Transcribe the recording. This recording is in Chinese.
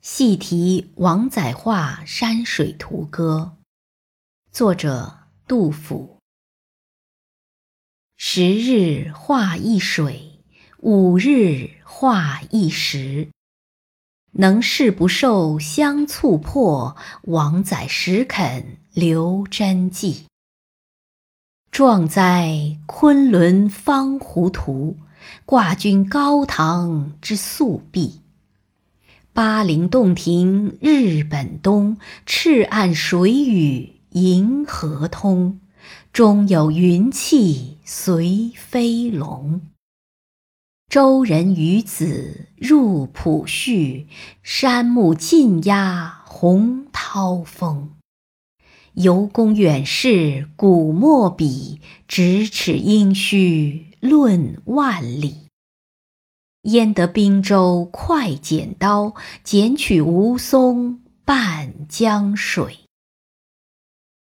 细题王载画山水图歌，作者杜甫。十日画一水，五日画一石。能事不受香簇迫，王载实肯留真迹。壮哉昆仑方糊涂，挂君高堂之素壁。巴陵洞庭日本东，赤岸水雨银河通。中有云气随飞龙。周人与子入浦绪，山木尽压洪涛风。游公远视古墨笔，咫尺应须论万里。焉得滨州快剪刀，剪取吴淞半江水。